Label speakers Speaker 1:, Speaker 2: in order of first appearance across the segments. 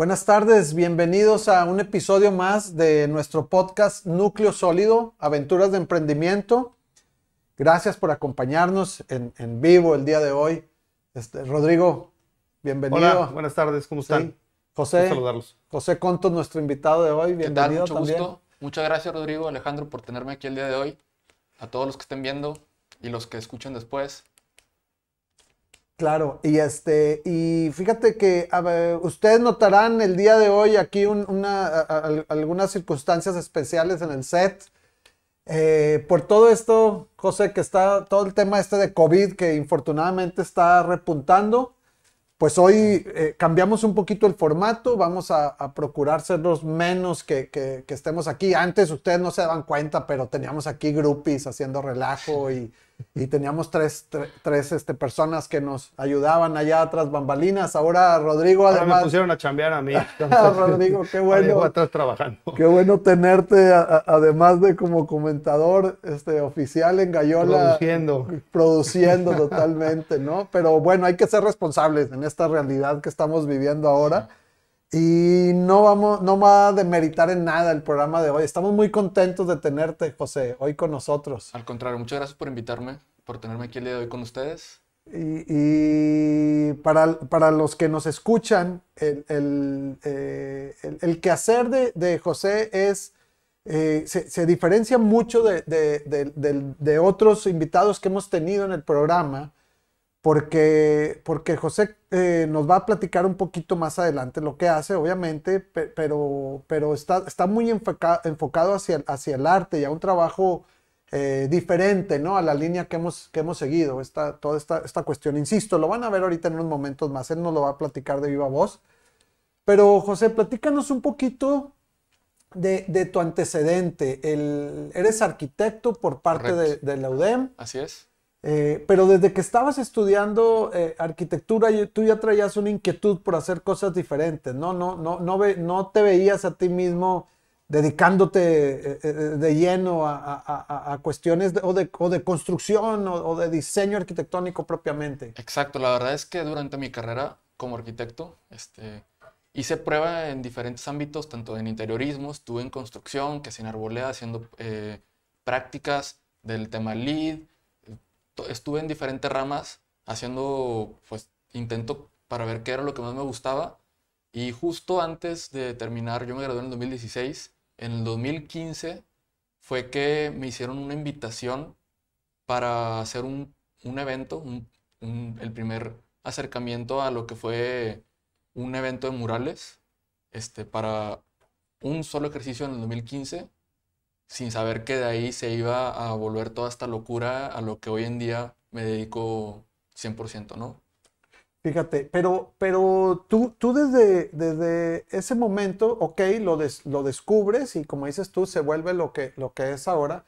Speaker 1: Buenas tardes, bienvenidos a un episodio más de nuestro podcast Núcleo Sólido, Aventuras de Emprendimiento. Gracias por acompañarnos en, en vivo el día de hoy. Este, Rodrigo, bienvenido.
Speaker 2: Hola, buenas tardes, ¿cómo están?
Speaker 1: Sí. José,
Speaker 2: saludarlos.
Speaker 1: José Contos, nuestro invitado de hoy,
Speaker 3: ¿Qué tal?
Speaker 1: bienvenido
Speaker 3: Mucho
Speaker 1: también.
Speaker 3: gusto. Muchas gracias, Rodrigo, Alejandro, por tenerme aquí el día de hoy. A todos los que estén viendo y los que escuchen después.
Speaker 1: Claro, y este, y fíjate que ustedes notarán el día de hoy aquí un- una, algunas circunstancias especiales en el set. Eh, por todo esto, José, que está todo el tema este de COVID que infortunadamente está repuntando, pues hoy eh, cambiamos un poquito el formato, vamos a, a procurar ser los menos que, que- que estemos aquí. Antes ustedes no se daban cuenta, pero teníamos aquí groupies haciendo relajo y, y teníamos tres, tre- tres este, personas que nos ayudaban allá atrás bambalinas. Ahora Rodrigo,
Speaker 2: Ahora me
Speaker 1: además...
Speaker 2: pusieron a chambear a mí.
Speaker 1: Rodrigo, qué bueno.
Speaker 2: atrás trabajando.
Speaker 1: Qué bueno tenerte, a- a- además de como comentador este, oficial en Gallola.
Speaker 2: Produciendo.
Speaker 1: Produciendo totalmente, ¿no? Pero bueno, hay que ser responsables en esta realidad que estamos viviendo ahora. Y no vamos, no va a demeritar en nada el programa de hoy. Estamos muy contentos de tenerte, José, hoy con nosotros.
Speaker 3: Al contrario, muchas gracias por invitarme, por tenerme aquí el día de hoy con ustedes.
Speaker 1: Y, y para, para los que nos escuchan, el, el, eh, el- el quehacer de, de José es, eh, se, se diferencia mucho de, de- de otros invitados que hemos tenido en el programa, porque, porque José eh, nos va a platicar un poquito más adelante lo que hace, obviamente, pe- pero, pero está, está muy enfoca- enfocado hacia, hacia el arte y a un trabajo eh, diferente, ¿no? A la línea que hemos, que hemos seguido, esta, toda esta, esta cuestión. Insisto, lo van a ver ahorita en unos momentos más, él nos lo va a platicar de viva voz. Pero José, platícanos un poquito de, de tu antecedente. El, eres arquitecto por parte de, de la UDEM,
Speaker 3: Así es.
Speaker 1: Eh, pero desde que estabas estudiando eh, arquitectura, tú ya traías una inquietud por hacer cosas diferentes, ¿no? No, no, no, ve- no te veías a ti mismo dedicándote eh, eh, de lleno a, a- a- cuestiones de- o, de, o de construcción o, o de diseño arquitectónico propiamente.
Speaker 3: Exacto, la verdad es que durante mi carrera como arquitecto, este, hice prueba en diferentes ámbitos, tanto en interiorismo, estuve en construcción, que sin arboleda, haciendo eh, prácticas del tema LEED, to- estuve en diferentes ramas haciendo, pues, intento para ver qué era lo que más me gustaba. Y justo antes de terminar, yo me gradué en el 2016, en el 2015 fue que me hicieron una invitación para hacer un, un evento, el primer acercamiento a lo que fue un evento de murales, este, para un solo ejercicio en el 2015, sin saber que de ahí se iba a volver toda esta locura a lo que hoy en día me dedico 100%, ¿no?
Speaker 1: Fíjate, pero, pero tú, tú desde, desde ese momento, ok, lo, des- lo descubres y como dices tú, se vuelve lo que, lo que es ahora.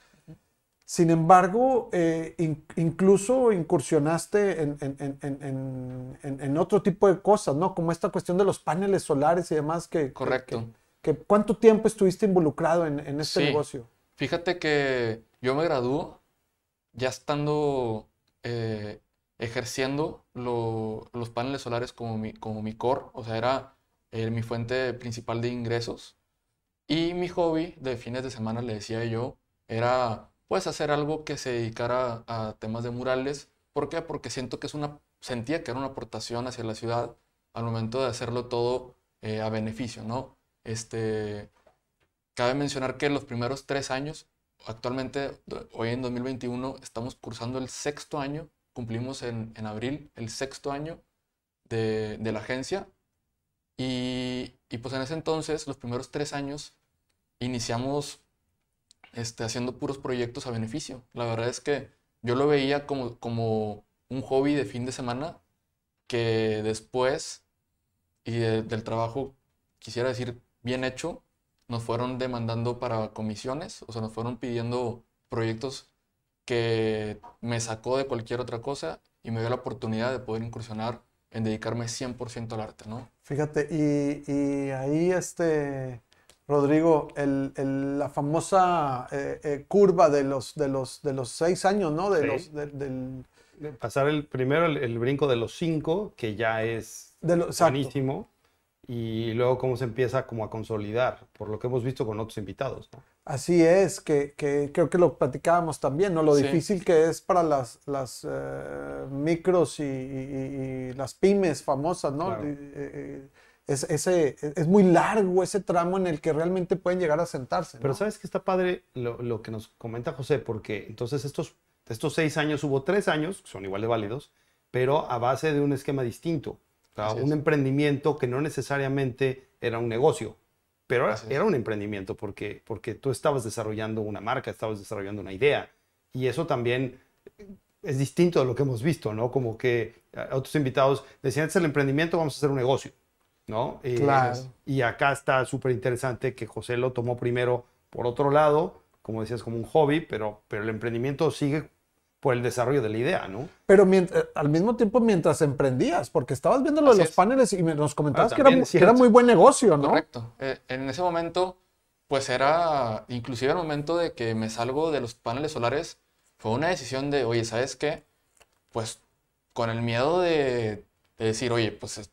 Speaker 1: Sin embargo, eh, in- incluso incursionaste en, en- en- en- en- en- en otro tipo de cosas, ¿no? Como esta cuestión de los paneles solares y demás que... que-
Speaker 3: Correcto.
Speaker 1: que- que- ¿Cuánto tiempo estuviste involucrado en, en este
Speaker 3: Sí.
Speaker 1: negocio?
Speaker 3: Fíjate que yo me gradúo ya estando eh, ejerciendo lo- los paneles solares como mi, como mi core, o sea, era eh, mi fuente principal de ingresos. Y mi hobby de fines de semana, le decía yo, era pues hacer algo que se dedicara a temas de murales. ¿Por qué? Porque siento que es una, sentía que era una aportación hacia la ciudad al momento de hacerlo todo eh, a beneficio, ¿no? Este, Cabe mencionar que los primeros tres años, actualmente, hoy en 2021, estamos cursando el sexto año, cumplimos en, en abril el sexto año de, de la agencia. Y, y pues en ese entonces, los primeros tres años, iniciamos este, haciendo puros proyectos a beneficio. La verdad es que yo lo veía como, como un hobby de fin de semana que después y de- del trabajo, quisiera decir, bien hecho, nos fueron demandando para comisiones, o sea, nos fueron pidiendo proyectos que me sacó de cualquier otra cosa y me dio la oportunidad de poder incursionar en dedicarme 100% al arte, ¿no?
Speaker 1: Fíjate, y, y ahí este, Rodrigo, el- el- la famosa eh, eh, curva de los, de, los, de los seis años, ¿no? De
Speaker 2: Sí.
Speaker 1: los, del- del,
Speaker 2: Pasar el primero el, el brinco de los cinco, que ya es
Speaker 1: de lo- exacto.
Speaker 2: buenísimo.
Speaker 4: Y luego cómo se empieza como a consolidar, por lo que hemos visto con otros invitados. ¿no?
Speaker 1: Así es, que, que creo que lo platicábamos también, ¿no? Lo
Speaker 3: Sí.
Speaker 1: difícil que es para las, las eh, micros y, y- y las pymes famosas, ¿no?
Speaker 4: Claro.
Speaker 1: Y, eh, eh, es, ese, es muy largo ese tramo en el que realmente pueden llegar a sentarse,
Speaker 4: Pero
Speaker 1: ¿no?
Speaker 4: sabes que está padre lo, lo que nos comenta José, porque entonces estos, de estos seis años hubo tres años, que son igual de válidos, pero a base de un esquema distinto. O sea, un emprendimiento que no necesariamente era un negocio, pero era, un emprendimiento porque, porque tú estabas desarrollando una marca, estabas desarrollando una idea. Y eso también es distinto de lo que hemos visto, ¿no? Como que eh, otros invitados decían, este es el emprendimiento, vamos a hacer un negocio, ¿no? Eh,
Speaker 1: Claro.
Speaker 4: Y acá está súper interesante que José lo tomó primero por otro lado, como decías, como un hobby, pero, pero el emprendimiento sigue por el desarrollo de la idea, ¿no?
Speaker 1: Pero mient- eh, al mismo tiempo mientras emprendías, porque estabas viendo lo de los
Speaker 3: es.
Speaker 1: paneles y me- nos comentabas
Speaker 4: Ah,
Speaker 1: que, era, que era muy buen negocio, ¿no?
Speaker 3: Correcto. Eh, en ese momento, pues era, inclusive el momento de que me salgo de los paneles solares, fue una decisión de, oye, ¿sabes qué? Pues con el miedo de, de decir, oye, pues es,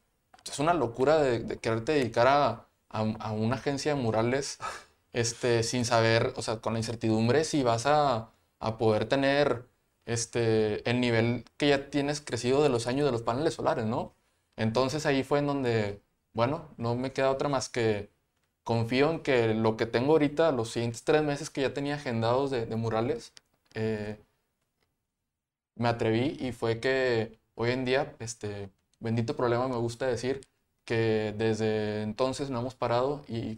Speaker 3: es una locura de, de quererte dedicar a, a- a una agencia de murales, este, sin saber, o sea, con la incertidumbre si vas a, a poder tener este, el nivel que ya tienes crecido de los años de los paneles solares, ¿no? Entonces ahí fue en donde, bueno, no me queda otra más que confío en que lo que tengo ahorita, los siguientes tres meses que ya tenía agendados de, de murales, eh, me atreví y fue que hoy en día, este, bendito problema me gusta decir, que desde entonces no hemos parado y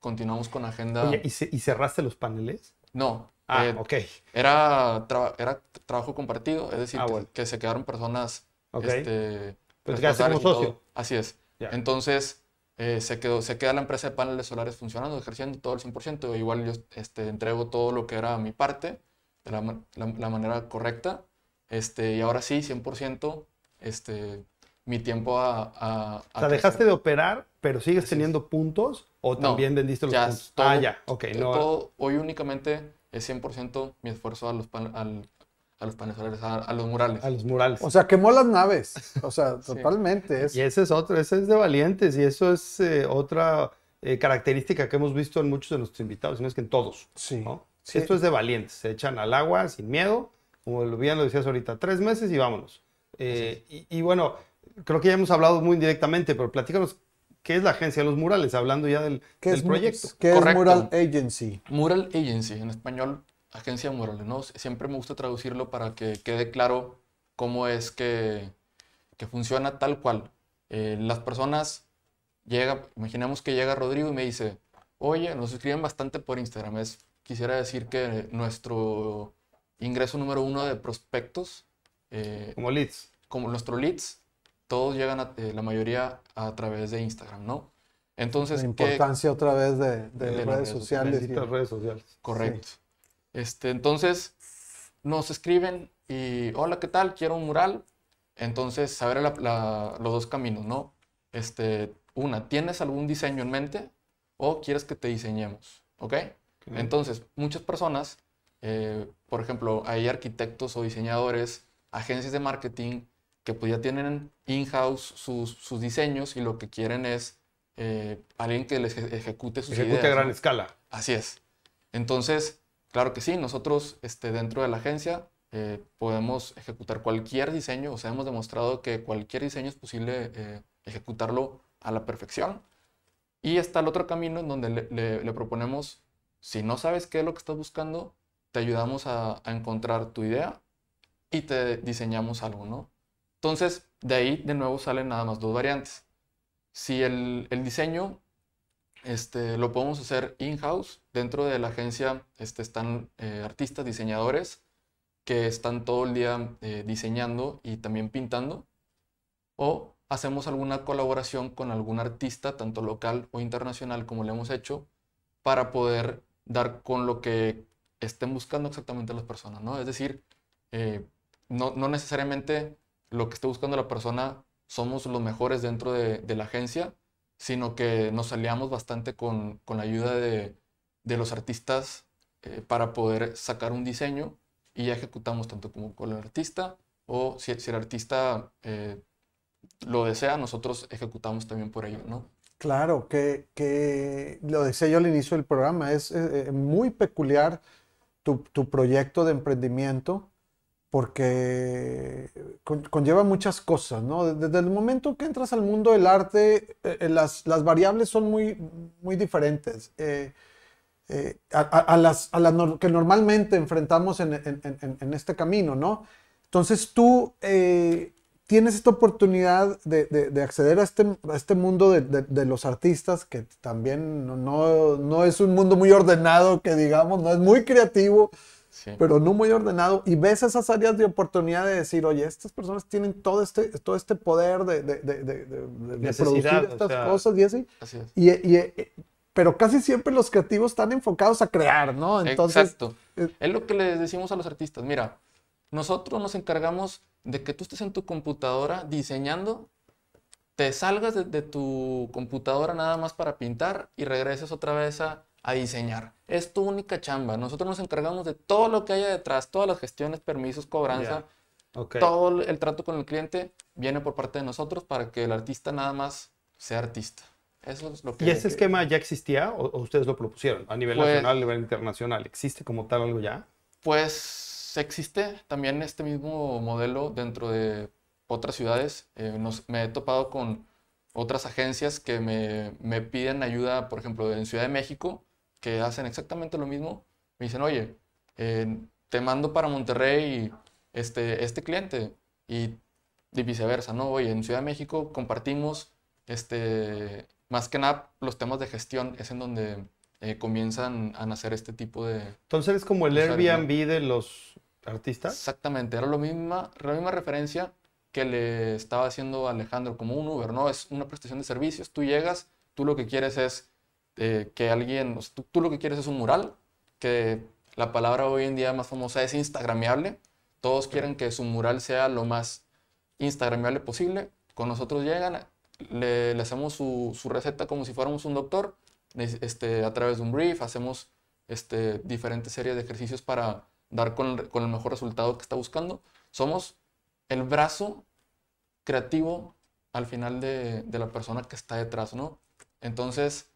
Speaker 3: continuamos con agenda.
Speaker 4: Oye, ¿y, ce- y cerraste los paneles?
Speaker 3: No,
Speaker 4: Ah,
Speaker 3: eh,
Speaker 4: ok.
Speaker 3: era, traba- era trabajo compartido, es decir,
Speaker 4: Ah,
Speaker 3: que,
Speaker 4: bueno.
Speaker 3: que se quedaron personas
Speaker 4: Ok.
Speaker 3: este,
Speaker 4: Pero te quedaste como socio.
Speaker 3: Así es.
Speaker 4: Ya.
Speaker 3: Entonces, eh, se, quedó, se queda la empresa de paneles solares funcionando, ejerciendo todo el 100%. Igual yo este, entrego todo lo que era mi parte de la, la- la manera correcta. Este, y ahora sí, 100%, este, mi tiempo a... a,
Speaker 4: O
Speaker 3: a
Speaker 4: sea, dejaste
Speaker 3: crecer.
Speaker 4: de operar, pero sigues
Speaker 3: Así es.
Speaker 4: teniendo puntos o
Speaker 3: No,
Speaker 4: también vendiste los
Speaker 3: ya
Speaker 4: puntos.
Speaker 3: es todo-
Speaker 4: ah, ya, ok. No,
Speaker 3: todo- hoy únicamente es 100% mi esfuerzo a los, pan- al- a los paneles solares, a, a los murales.
Speaker 4: a los murales.
Speaker 1: O sea, quemó las naves. O sea, totalmente. Es,
Speaker 4: Y ese es otro, ese es de valientes y eso es eh, otra eh, característica que hemos visto en muchos de nuestros invitados, no es que en todos.
Speaker 1: sí.
Speaker 4: ¿no?
Speaker 1: Sí.
Speaker 4: Esto es de valientes, se echan al agua sin miedo, como lo- bien lo decías ahorita, tres meses y vámonos. Eh, y, y bueno, creo que ya hemos hablado muy indirectamente, pero platícanos qué es la agencia de los murales, hablando ya del,
Speaker 1: ¿Qué
Speaker 4: del
Speaker 1: es,
Speaker 4: proyecto.
Speaker 1: ¿Qué es
Speaker 3: Correcto.
Speaker 1: Mural Agency?
Speaker 3: Mural Agency, en español, agencia de murales, ¿no? Siempre me gusta traducirlo para que quede claro cómo es que, que funciona tal cual. Eh, las personas, llega, imaginemos que llega Rodrigo y me dice, oye, nos escriben bastante por Instagram. Es, quisiera decir que nuestro ingreso número uno de prospectos, eh,
Speaker 4: Como leads.
Speaker 3: como nuestros leads, todos llegan, a- eh, la mayoría, a través de Instagram, ¿no? Entonces,
Speaker 1: La
Speaker 3: ¿qué-
Speaker 1: importancia otra vez de, de
Speaker 3: de
Speaker 1: redes
Speaker 3: redes
Speaker 1: sociales. y-
Speaker 4: Benditas redes sociales.
Speaker 3: Correcto. Este, entonces, nos escriben y, hola, ¿qué tal? Quiero un mural. Entonces, saber la- la- los dos caminos, ¿no? Este, una, ¿tienes algún diseño en mente o quieres que te diseñemos? ¿Ok? Entonces, muchas personas, eh, por ejemplo, hay arquitectos o diseñadores, agencias de marketing que pues ya tienen in-house sus, sus diseños y lo que quieren es eh, alguien que les eje- ejecute sus
Speaker 4: Ejecute
Speaker 3: ideas.
Speaker 4: a gran
Speaker 3: ¿no?
Speaker 4: escala.
Speaker 3: Así es. Entonces, claro que sí, nosotros este, dentro de la agencia eh, podemos ejecutar cualquier diseño, o sea, hemos demostrado que cualquier diseño es posible eh, ejecutarlo a la perfección. Y está el otro camino en donde le, le- le proponemos, si no sabes qué es lo que estás buscando, te ayudamos a, a encontrar tu idea y te diseñamos algo, ¿no? Entonces, de ahí de nuevo salen nada más dos variantes. Si el, diseño este, lo podemos hacer in-house. Dentro de la agencia este, están eh, artistas, diseñadores que están todo el día eh, diseñando y también pintando. O hacemos alguna colaboración con algún artista, tanto local o internacional, como le hemos hecho, para poder dar con lo que estén buscando exactamente las personas, ¿no? Es decir, eh, no, no necesariamente lo que esté buscando la persona somos los mejores dentro de, de la agencia, sino que nos aliamos bastante con, con la ayuda de, de los artistas eh, para poder sacar un diseño y ejecutamos tanto como con el artista o si, si el artista eh, lo desea, nosotros ejecutamos también por ello, ¿no?
Speaker 1: Claro, que, que lo decía yo al inicio del programa, es eh, muy peculiar tu, tu proyecto de emprendimiento porque con- conlleva muchas cosas, ¿no? Desde el momento que entras al mundo del arte, eh, eh, las, variables son muy, muy diferentes. Eh, a, las, a que normalmente enfrentamos en, este camino, ¿no? Entonces tú tienes esta oportunidad de, de- de acceder a este, a este mundo de los artistas, que también no, no, no es un mundo muy ordenado, que digamos, no es muy creativo,
Speaker 3: Sí.
Speaker 1: pero no muy ordenado, y ves esas áreas de oportunidad de decir, oye, estas personas tienen todo este, todo este poder de, de, de- de- producir
Speaker 4: o
Speaker 1: estas
Speaker 4: sea.
Speaker 1: cosas y así.
Speaker 3: Así es.
Speaker 1: Y, y, eh, pero casi siempre los creativos están enfocados a crear, ¿no? Entonces,
Speaker 3: Exacto.
Speaker 1: eh,
Speaker 3: Es lo que les decimos a los artistas. Mira, nosotros nos encargamos de que tú estés en tu computadora diseñando, te salgas de tu computadora nada más para pintar y regreses otra vez a, a diseñar. Es tu única chamba. Nosotros nos encargamos de todo lo que haya detrás, todas las gestiones, permisos, cobranza,
Speaker 4: Ok.
Speaker 3: todo el trato con el cliente viene por parte de nosotros para que el artista nada más sea artista. Eso es lo que...
Speaker 4: ¿Y ese esquema ya existía o, o ustedes lo propusieron a nivel
Speaker 3: Pues-
Speaker 4: nacional, a nivel internacional? ¿Existe como tal algo ya?
Speaker 3: Pues existe también este mismo modelo dentro de otras ciudades. Eh, nos- me he topado con otras agencias que me, me piden ayuda, por ejemplo, en Ciudad de México, que hacen exactamente lo mismo. Me dicen, oye, eh, te mando para Monterrey este, este cliente y, y viceversa, ¿no? Oye, en Ciudad de México compartimos, este, más que nada, los temas de gestión, es en donde eh, comienzan a nacer este tipo de,
Speaker 4: Entonces eres como el. Airbnb de los artistas.
Speaker 3: Exactamente, era lo misma, la misma referencia que le estaba haciendo Alejandro, como un Uber, ¿no? Es una prestación de servicios, tú llegas, tú lo que quieres es eh, que alguien, o sea, tú, tú lo que quieres es un mural, que la palabra hoy en día más famosa es instagramiable, todos quieren que su mural sea lo más instagramiable posible, con nosotros llegan, le, le hacemos su, su receta como si fuéramos un doctor, este, a través de un brief, hacemos este, diferentes series de ejercicios para dar con el, con el mejor resultado que está buscando. Somos el brazo creativo al final de, de la persona que está detrás, ¿no? Entonces,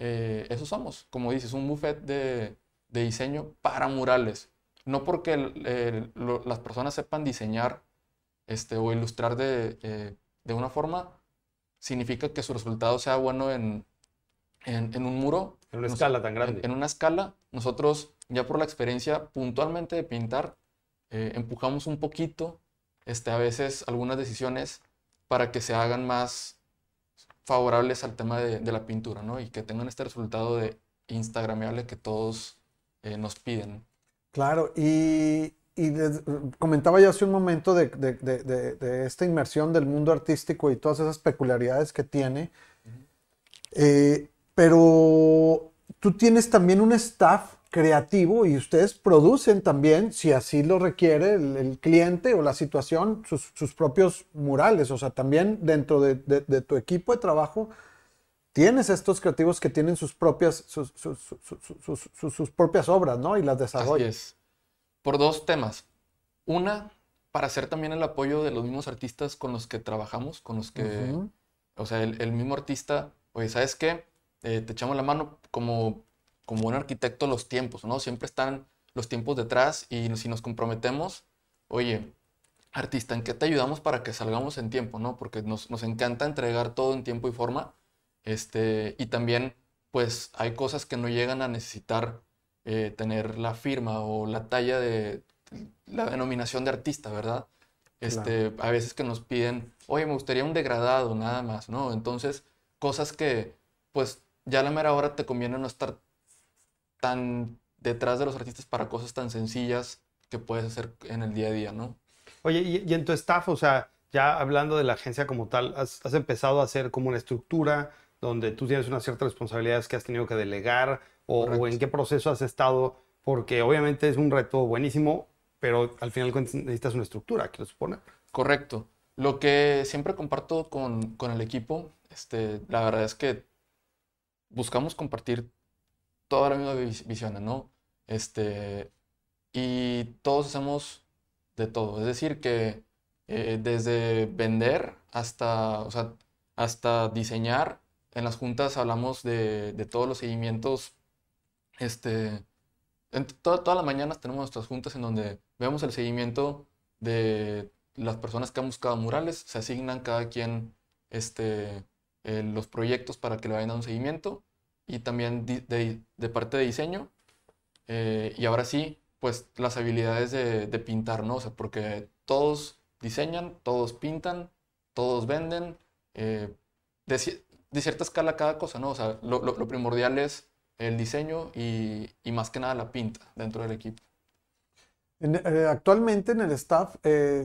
Speaker 3: eh, eso somos, como dices, un buffet de, de diseño para murales. No porque el- el- lo- las personas sepan diseñar este, o ilustrar de, eh, de una forma, significa que su resultado sea bueno en, en, en un muro.
Speaker 4: En una
Speaker 3: Nos-
Speaker 4: escala tan
Speaker 3: en-
Speaker 4: grande.
Speaker 3: En, una escala, nosotros ya por la experiencia puntualmente de pintar, eh, empujamos un poquito, este, a veces algunas decisiones para que se hagan más favorables al tema de, de la pintura, ¿no? Y que tengan este resultado de instagramable que todos eh, nos piden.
Speaker 1: Claro, y, y des- comentaba yo hace un momento de, de- de- de- de esta inmersión del mundo artístico y todas esas peculiaridades que tiene, Eh, pero tú tienes también un staff creativo y ustedes producen también, si así lo requiere el, el cliente o la situación, sus, sus propios murales, o sea, también dentro de, de- de tu equipo de trabajo. Tienes estos creativos que tienen sus propias, sus, propias obras, ¿no? Y las
Speaker 3: es. Por dos temas. Una, para hacer también el apoyo de los mismos artistas con los que trabajamos, con los que, o sea, el, el mismo artista, oye, ¿sabes qué? Eh, te echamos la mano como, como un arquitecto los tiempos, ¿no? Siempre están los tiempos detrás y si nos comprometemos, oye, artista, ¿en qué te ayudamos para que salgamos en tiempo, ¿no? Porque nos, nos encanta entregar todo en tiempo y forma. Este, y también, pues, hay cosas que no llegan a necesitar eh, tener la firma o la talla de la denominación de artista, ¿verdad? Este, A veces que nos piden, oye, me gustaría un degradado, nada más, ¿no? Entonces, cosas que, pues, ya a la mera hora te conviene no estar tan detrás de los artistas para cosas tan sencillas que puedes hacer en el día a día, ¿no?
Speaker 4: Oye, y, y en tu staff, o sea, ya hablando de la agencia como tal, has, has empezado a hacer como una estructura donde tú tienes unas ciertas responsabilidades que has tenido que delegar o, o en qué proceso has estado, porque obviamente es un reto buenísimo, pero al final necesitas una estructura, quiero suponer.
Speaker 3: Correcto. Lo que siempre comparto con, con el equipo, este, la verdad es que buscamos compartir toda la misma vis- visión, ¿no? Este, y todos hacemos de todo. Es decir, que eh, desde vender hasta, o sea, hasta diseñar, en las juntas hablamos de, todos los seguimientos, este, en to- todas las mañanas tenemos nuestras juntas en donde vemos el seguimiento de las personas que han buscado murales, se asignan cada quien este, eh, los proyectos para que le vayan dando un seguimiento y también de, parte de diseño. eh, y ahora sí, pues las habilidades de, de pintar, ¿no? O sea, porque todos diseñan, todos pintan, todos venden, eh, de, ci- de cierta escala cada cosa, ¿no? O sea, lo, primordial es el diseño y, más que nada la pinta dentro del equipo.
Speaker 1: Eh, actualmente en el staff,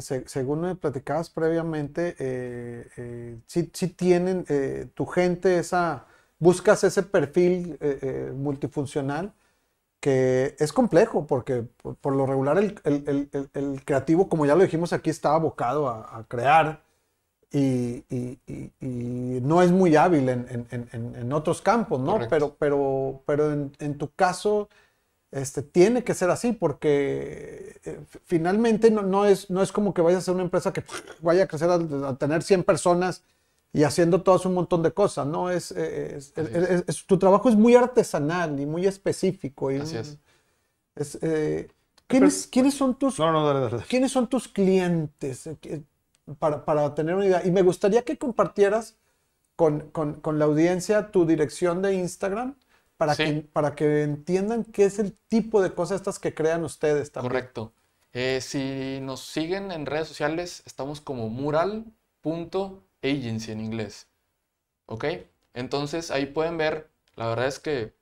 Speaker 1: se- según me platicabas previamente, eh, sí, sí tienen tu gente esa, buscas ese perfil eh, eh, multifuncional que es complejo porque por, por lo regular el, el- el- creativo, como ya lo dijimos aquí, está abocado a, a crear y, y- y- y no es muy hábil en, en- en- en- en otros campos, ¿no?
Speaker 3: Correcto.
Speaker 1: Pero, pero, pero en, tu caso este, tiene que ser así porque eh, finalmente no, no es, no es como que vayas a ser una empresa que vaya a crecer a, a tener 100 personas y haciendo todas un montón de cosas, ¿no? Es, eh, es- tu trabajo es muy artesanal y muy específico. Y,
Speaker 3: Así es.
Speaker 1: eh, ¿quiénes, quiénes son tus,
Speaker 4: No, no, dale, dale.
Speaker 1: ¿Quiénes son tus clientes? Eh, Para, para tener una idea. Y me gustaría que compartieras con, con- con la audiencia tu dirección de Instagram para,
Speaker 3: Sí.
Speaker 1: que, para que entiendan qué es el tipo de cosas estas que crean ustedes también.
Speaker 3: Correcto. Eh, si nos siguen en redes sociales, estamos como mural.agency en inglés. ¿Ok? Entonces ahí pueden ver, la verdad es que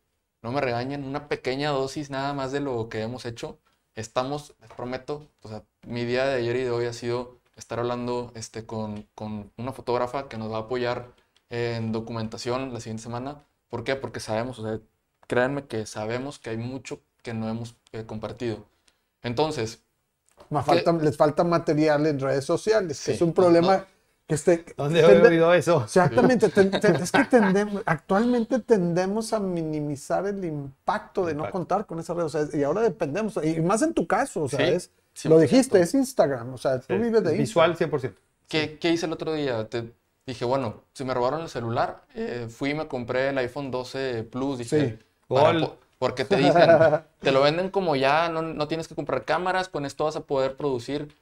Speaker 3: no me regañen, una pequeña dosis nada más de lo que hemos hecho. Estamos, les prometo, o sea, mi día de ayer y de hoy ha sido estar hablando este, con, con una fotógrafa que nos va a apoyar en documentación la siguiente semana. ¿Por qué? Porque sabemos, o sea, créanme que sabemos que hay mucho que no hemos eh, compartido. Entonces,
Speaker 1: les falta material en redes sociales, que
Speaker 3: Sí.
Speaker 1: es un problema que este...
Speaker 4: ¿Dónde he oído eso?
Speaker 1: Exactamente, ten- ten- es que tendemos, actualmente tendemos a minimizar el impacto de no
Speaker 4: Impacto.
Speaker 1: contar con esas redes, o sea, y ahora dependemos, y más en tu caso, o sea,
Speaker 3: Sí,
Speaker 1: es, lo
Speaker 3: 100%.
Speaker 1: dijiste, es Instagram, o sea, tú
Speaker 4: Sí,
Speaker 1: vives de
Speaker 4: Visual
Speaker 1: Instagram.
Speaker 4: 100%.
Speaker 3: ¿Qué, qué hice el otro día? Te dije, bueno, si me robaron el celular, eh, fui y me compré el iPhone 12 Plus. Dije,
Speaker 1: Sí.
Speaker 3: para porque te dicen, te lo venden como ya, no, no tienes que comprar cámaras, con esto vas a poder producir.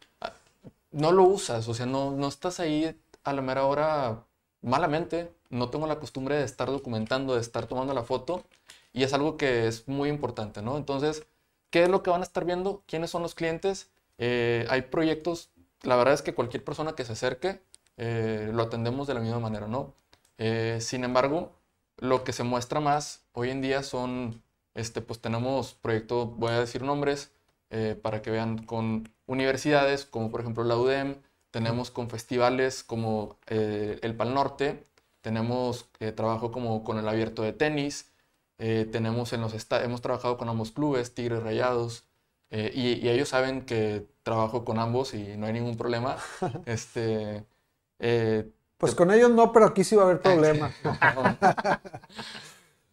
Speaker 3: No lo usas, o sea, no, no estás ahí a la mera hora malamente. No tengo la costumbre de estar documentando, de estar tomando la foto, y es algo que es muy importante, ¿no? Entonces, ¿qué es lo que van a estar viendo? ¿Quiénes son los clientes? Eh, hay proyectos, la verdad es que cualquier persona que se acerque, eh, lo atendemos de la misma manera, ¿no? Eh, sin embargo, lo que se muestra más hoy en día son, este, pues tenemos proyectos, voy a decir nombres, eh, para que vean con universidades, como por ejemplo la UDEM, tenemos con festivales como eh, el Pal Norte, tenemos eh, trabajo como con el Abierto de Tenis, eh, tenemos en los hemos trabajado con ambos clubes, Tigres Rayados, y, y ellos saben que trabajo con ambos y no hay ningún problema. este,
Speaker 1: Pues con ellos no, pero aquí sí va a haber problemas.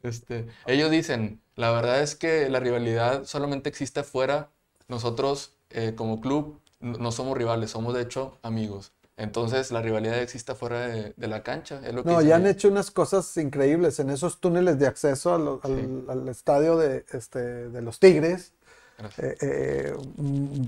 Speaker 3: este, ellos dicen, la verdad es que la rivalidad solamente existe afuera. Nosotros, eh, como club, no somos rivales, somos de hecho amigos. Entonces, la rivalidad existe afuera de, de la cancha. Es lo que
Speaker 1: No, ya han hecho unas cosas increíbles en esos túneles de acceso lo- al,
Speaker 3: Sí.
Speaker 1: al estadio de, este, de los Tigres. Eh, eh,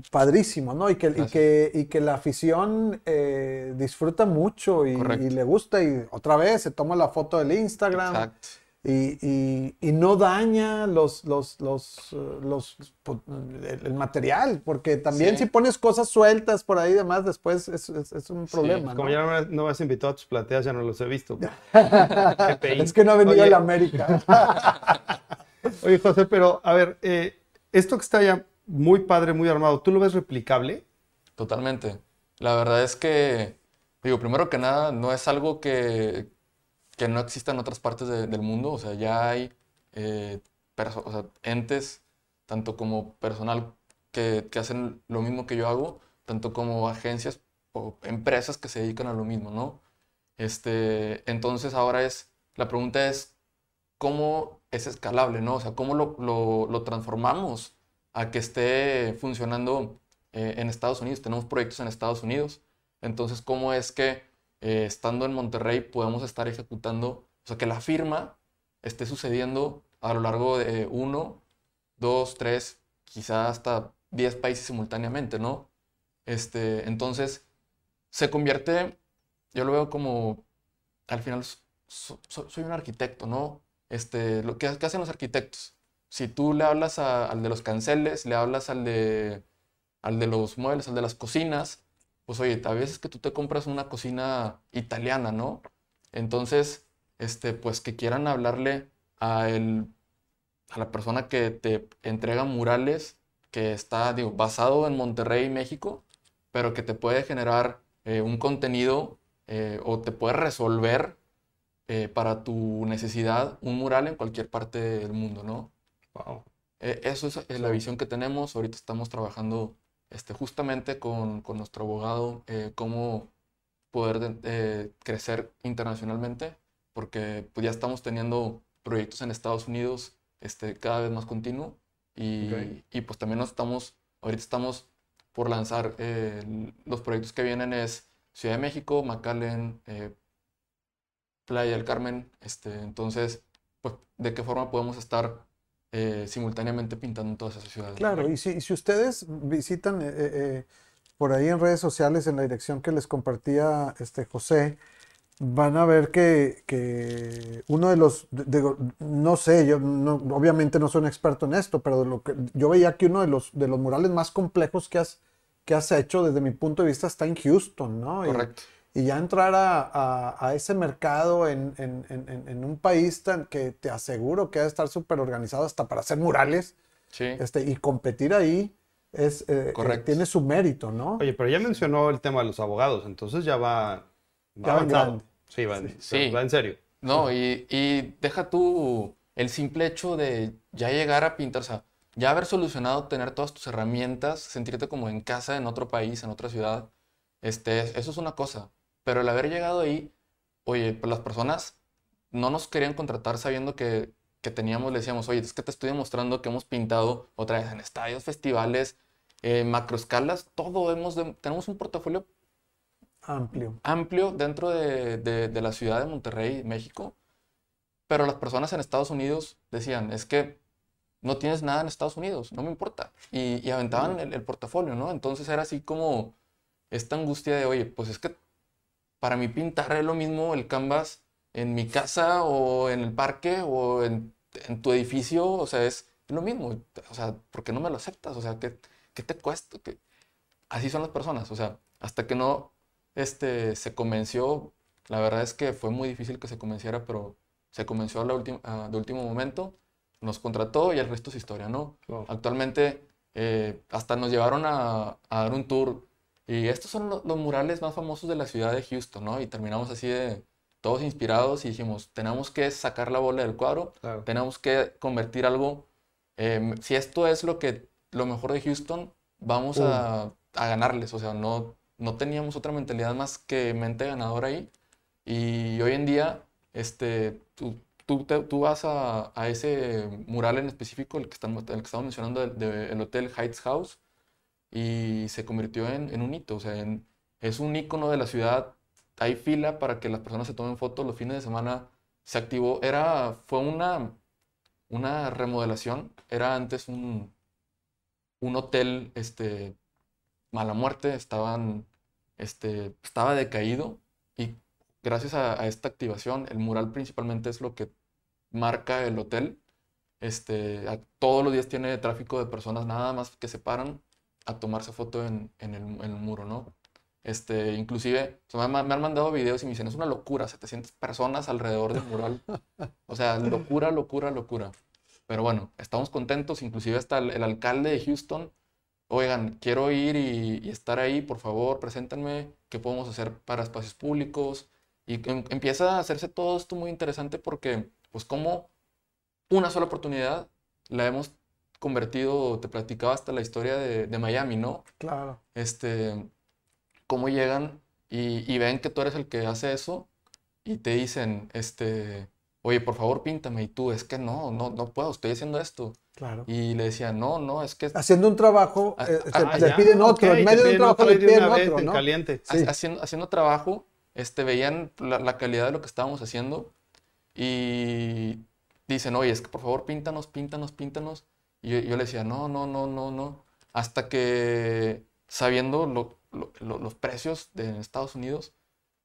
Speaker 1: padrísimo, ¿no? Y que, y que, y que la afición eh, disfruta mucho y, y le gusta y otra vez se toma la foto del Instagram
Speaker 3: Exacto.
Speaker 1: Y, y- y no daña los, los, los, eh, los, pu- el, el material, porque también
Speaker 3: Sí.
Speaker 1: si pones cosas sueltas por ahí y demás, después es, es- es un
Speaker 3: Sí,
Speaker 1: problema,
Speaker 4: Como
Speaker 1: ¿no?
Speaker 4: ya no me, no me has invitado a tus plateas, ya no los he visto.
Speaker 1: Es que no ha venido a la América.
Speaker 4: Oye, José, pero a ver, eh, esto que está ya muy padre, muy armado, ¿tú lo ves replicable?
Speaker 3: Totalmente. La verdad es que, digo, primero que nada, no es algo que, que no exista en otras partes de- del mundo. O sea, ya hay eh, entes, tanto como personal que, que hacen lo mismo que yo hago, tanto como agencias o empresas que se dedican a lo mismo, ¿no? Este, entonces ahora es, la pregunta es, ¿cómo es escalable, ¿no? O sea, ¿cómo lo, lo- lo transformamos a que esté funcionando eh, en Estados Unidos? Tenemos proyectos en Estados Unidos. Entonces, ¿cómo es que eh, estando en Monterrey podemos estar ejecutando O sea, que la firma esté sucediendo a lo largo de uno, dos, tres, quizá hasta diez países simultáneamente, ¿no? Este, entonces, se convierte, yo lo veo como, al final, so- so- soy un arquitecto, ¿no? Este, lo que, ¿qué hacen los arquitectos? Si tú le hablas al de los canceles, le hablas al de, al de los muebles, al de las cocinas, pues oye, a veces que tú te compras una cocina italiana, ¿no? Entonces, este, pues que quieran hablarle a, el, a la persona que te entrega murales, que está, digo, basado en Monterrey, México, pero que te puede generar eh, un contenido eh, o te puede resolver eh, para tu necesidad un mural en cualquier parte del mundo, ¿no?
Speaker 4: Wow.
Speaker 3: Eh, eso es eh, la visión que tenemos. Ahorita estamos trabajando este, justamente con, con nuestro abogado, eh, cómo poder de- eh, crecer internacionalmente, porque pues, ya estamos teniendo proyectos en Estados Unidos este, cada vez más continuo y,
Speaker 4: Ok.
Speaker 3: y, pues también nos estamos, ahorita estamos por lanzar, eh, los proyectos que vienen es Ciudad de México, McAllen, eh, Playa del Carmen, este, entonces, pues, ¿de qué forma podemos estar eh, simultáneamente pintando en todas esas ciudades?
Speaker 1: Claro, y si, y si ustedes visitan eh, eh, por ahí en redes sociales, en la dirección que les compartía este José, van a ver que, que uno de los, digo, no sé, yo no- obviamente no soy un experto en esto, pero de lo que, yo veía que uno de los, de los murales más complejos que has, que has hecho desde mi punto de vista está en Houston, ¿no?
Speaker 3: Correcto.
Speaker 1: Y ya entrar a, a- a ese mercado en, en- en- en- un país tan que te aseguro que ha de estar súper organizado hasta para hacer murales
Speaker 3: Sí,
Speaker 1: este, y competir ahí es, eh, eh,
Speaker 3: Correcto.
Speaker 1: tiene su mérito, ¿no?
Speaker 4: Oye, pero ya mencionó el tema de los abogados, entonces ya va, va
Speaker 1: Ya va
Speaker 4: avanzado.
Speaker 1: grande.
Speaker 4: Sí, va, en-
Speaker 3: Sí.
Speaker 4: va en serio.
Speaker 3: no, y, y deja tú el simple hecho de ya llegar a pintar, o sea, ya haber solucionado tener todas tus herramientas, sentirte como en casa, en otro país, en otra ciudad, este, eso es una cosa. Pero el haber llegado ahí, oye, pues las personas no nos querían contratar sabiendo que, que teníamos, le decíamos, oye, es que te estoy demostrando que hemos pintado otra vez en estadios, festivales, eh, macroescalas, todo hemos, de- tenemos un portafolio
Speaker 1: Amplio.
Speaker 3: amplio dentro de, de- de la ciudad de Monterrey, México, pero las personas en Estados Unidos decían, es que no tienes nada en Estados Unidos, no me importa. Y, y aventaban el, el portafolio, ¿no? Entonces era así como esta angustia de, oye, pues es que para mí pintar es lo mismo el canvas en mi casa o en el parque o en, en tu edificio, o sea, es lo mismo. O sea, ¿por qué no me lo aceptas? O sea, ¿qué, qué te cuesta? ¿Qué- Así son las personas, o sea, hasta que no este, se convenció, la verdad es que fue muy difícil que se convenciera, pero se convenció a la a- de último momento, nos contrató y el resto es historia, ¿no?
Speaker 4: Wow.
Speaker 3: Actualmente eh, hasta nos llevaron a, a dar un tour y estos son lo- los murales más famosos de la ciudad de Houston, ¿no? Y terminamos así de todos inspirados y dijimos, tenemos que sacar la bola del cuadro,
Speaker 4: Claro.
Speaker 3: tenemos que convertir algo, eh, si esto es lo que lo mejor de Houston, vamos a, a ganarles, o sea, no, no teníamos otra mentalidad más que mente ganadora ahí y hoy en día, este, tú, tú, te- tú vas a, a ese mural en específico, el que, estamos, el que estamos mencionando, del del Hotel Heights House, y se convirtió en, un hito, o sea, en- es un icono de la ciudad. Hay fila para que las personas se tomen fotos. Los fines de semana se activó. Era, fue una, una remodelación. Era antes un, un hotel, este, mala muerte. Estaban, este, estaba decaído y gracias a, a esta activación, el mural principalmente es lo que marca el hotel. Este, a- todos los días tiene tráfico de personas nada más que se paran a tomarse foto en, en el, en el muro, ¿no? Este, inclusive, o sea, me, han- mandado videos y me dicen, es una locura, 700 personas alrededor del mural. O sea, locura, locura, locura. Pero bueno, estamos contentos, inclusive hasta el, el alcalde de Houston, oigan, quiero ir y, y estar ahí, por favor, preséntenme, qué podemos hacer para espacios públicos. Y em- empieza a hacerse todo esto muy interesante porque, pues, como una sola oportunidad la hemos convertido, te platicaba hasta la historia de, de Miami, ¿no?
Speaker 1: Claro.
Speaker 3: este, cómo llegan y, y ven que tú eres el que hace eso y te dicen, este, oye, por favor, píntame. Y tú, es que no, no, no puedo, estoy haciendo esto.
Speaker 1: Claro.
Speaker 3: Y le decía, no, no, es que
Speaker 1: Haciendo un trabajo,
Speaker 3: Ah,
Speaker 1: eh,
Speaker 3: ah,
Speaker 1: te-
Speaker 3: ah,
Speaker 1: le piden otro, en medio de un trabajo le
Speaker 4: de
Speaker 1: piden otro, ¿no?
Speaker 4: caliente.
Speaker 1: Sí.
Speaker 3: haciendo, haciendo trabajo, este, veían la, la calidad de lo que estábamos haciendo y dicen, oye, es que por favor píntanos, píntanos, píntanos. Y yo, yo le decía, no, no, no, no, no. Hasta que sabiendo lo- lo- lo- los precios de Estados Unidos,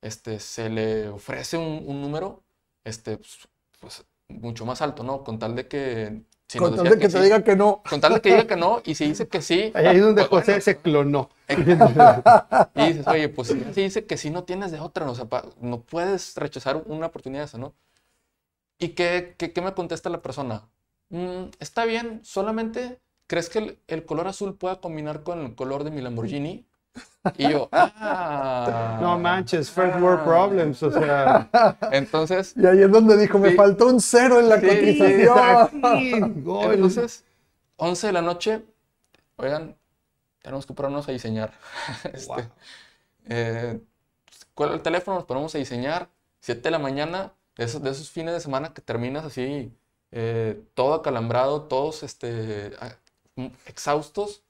Speaker 3: este, se le ofrece un, un número este, pues, pues, mucho más alto, ¿no? Con tal de que... si
Speaker 1: Con tal de que te
Speaker 3: sí,
Speaker 1: diga que no.
Speaker 3: Con tal de que diga que no, y si dice que sí...
Speaker 4: Ahí es donde
Speaker 3: pues,
Speaker 4: José
Speaker 3: bueno,
Speaker 4: se clonó.
Speaker 3: y dices, oye, pues si dice que sí, no tienes de otra, ¿no? O sea, pa- no puedes rechazar una oportunidad esa, ¿no? ¿Y qué, qué, qué me contesta la persona? "Mm, está bien, solamente crees que el, el color azul pueda combinar con el color de mi Lamborghini. Y yo, ah.
Speaker 4: No manches, first world problems, o sea.
Speaker 3: Entonces,
Speaker 1: Y ahí es donde dijo, me
Speaker 3: Sí.
Speaker 1: faltó un cero en la
Speaker 3: Sí,
Speaker 1: cotización.
Speaker 4: Gol.
Speaker 3: entonces, 11 de la noche, oigan, tenemos que ponernos a diseñar. Este,
Speaker 4: Wow.
Speaker 3: eh, el teléfono, nos ponemos a diseñar. 7 de la mañana, de esos, de esos fines de semana que terminas así, eh, todo acalambrado, todos este, a- mm, exhaustos,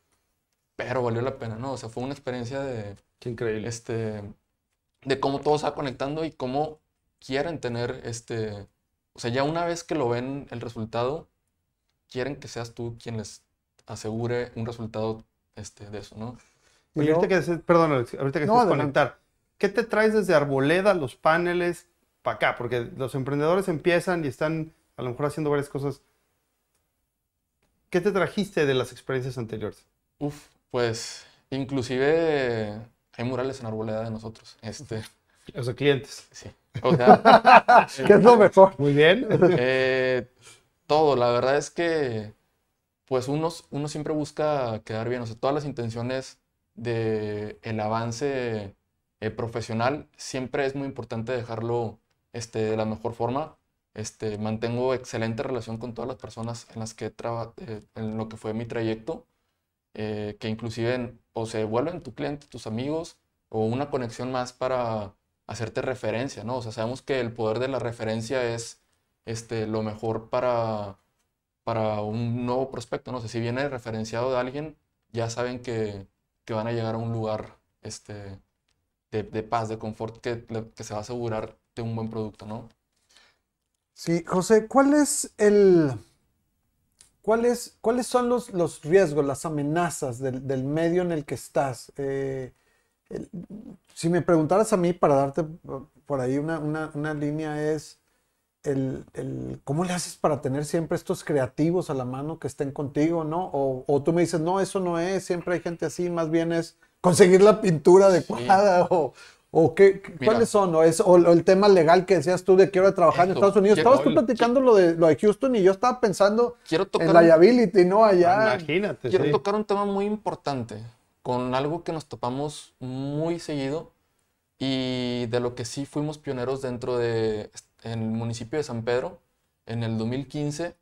Speaker 3: pero valió la pena, ¿no? O sea, fue una experiencia de,
Speaker 4: Qué increíble.
Speaker 3: este, de cómo todo se va conectando y cómo quieren tener este, o sea, ya una vez que lo ven el resultado, quieren que seas tú quien les asegure un resultado este, de eso, ¿no?
Speaker 1: Y
Speaker 4: ahorita que, perdón, ahorita que
Speaker 1: No,
Speaker 4: estás conectar, ¿qué te traes desde Arboleda, los paneles, para acá? Porque los emprendedores empiezan y están a lo mejor haciendo varias cosas. ¿Qué te trajiste de las experiencias anteriores?
Speaker 3: Uf, pues inclusive hay murales en Arboleda de nosotros. Este,
Speaker 4: O sea, clientes.
Speaker 3: sí. O sea,
Speaker 1: ¿Qué es lo mejor?
Speaker 4: Muy bien.
Speaker 3: eh, todo, la verdad es que pues uno, uno siempre busca quedar bien, o sea, todas las intenciones de el avance eh, profesional siempre es muy importante dejarlo este, de la mejor forma. Este, mantengo excelente relación con todas las personas en las que traba- eh, en lo que fue mi trayecto, eh, que inclusive en- o se vuelven tu cliente, tus amigos, o una conexión más para hacerte referencia, ¿no? O sea, sabemos que el poder de la referencia es este, lo mejor para, para un nuevo prospecto, ¿no? O sea, si viene referenciado de alguien, ya saben que, que van a llegar a un lugar este, de, de paz, de confort, que, que se va a asegurar de un buen producto, ¿no?
Speaker 1: Sí, José, ¿cuál es el, cuáles, cuáles son los, los riesgos, las amenazas del, del medio en el que estás? Eh, el- si me preguntaras a mí, para darte por- ahí una, una- una línea, es el, el- cómo le haces para tener siempre estos creativos a la mano que estén contigo, ¿no? O, o tú me dices, no, eso no es, siempre hay gente así, más bien es conseguir la pintura adecuada o... ¿O qué,
Speaker 3: Mira.
Speaker 1: cuáles son? ¿O, es, o el tema legal que decías tú de quiero trabajar en
Speaker 3: Esto,
Speaker 1: Estados Unidos?
Speaker 3: quiero-
Speaker 1: Estabas tú platicando lo de, lo de Houston y yo estaba pensando
Speaker 3: Quiero
Speaker 1: en
Speaker 3: tocar, un,
Speaker 1: liability, ¿no? Allá.
Speaker 4: Imagínate.
Speaker 3: quiero
Speaker 4: sí.
Speaker 3: tocar un tema muy importante, con algo que nos topamos muy seguido y de lo que sí fuimos pioneros dentro de en el municipio de San Pedro en el 2015.